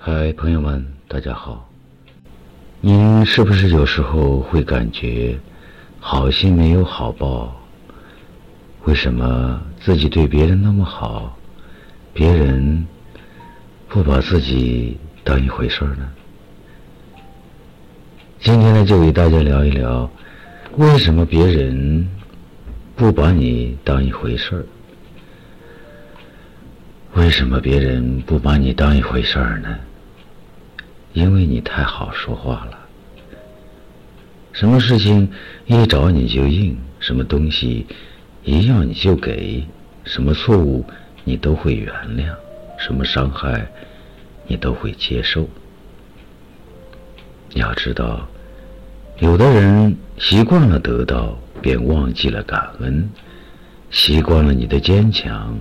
嗨，朋友们，大家好。您是不是有时候会感觉好心没有好报？为什么自己对别人那么好，别人不把自己当一回事儿呢？今天呢，就给大家聊一聊，为什么别人不把你当一回事儿？为什么别人不把你当一回事儿呢？因为你太好说话了，什么事情一找你就应，什么东西一要你就给，什么错误你都会原谅，什么伤害你都会接受。要知道，有的人习惯了得到，便忘记了感恩；习惯了你的坚强，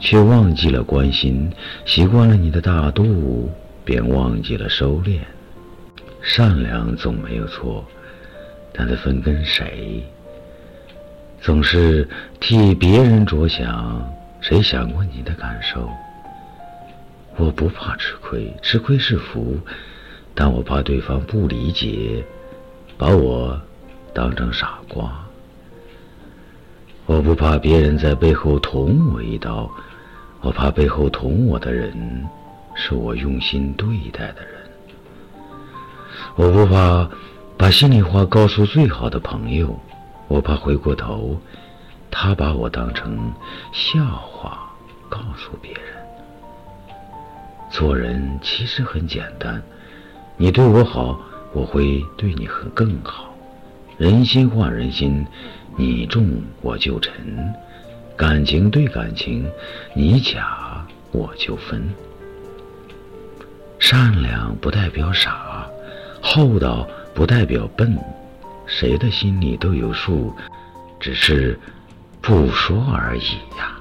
却忘记了关心；习惯了你的大度。便忘记了收敛。善良总没有错，但得分跟谁。总是替别人着想，谁想过你的感受？我不怕吃亏，吃亏是福，但我怕对方不理解，把我当成傻瓜。我不怕别人在背后捅我一刀，我怕背后捅我的人。是我用心对待的人，我不怕把心里话告诉最好的朋友，我怕回过头，他把我当成笑话告诉别人。做人其实很简单，你对我好，我会对你很更好。人心换人心，你重我就沉；感情对感情，你假我就分。善良不代表傻，厚道不代表笨，谁的心里都有数，只是不说而已呀。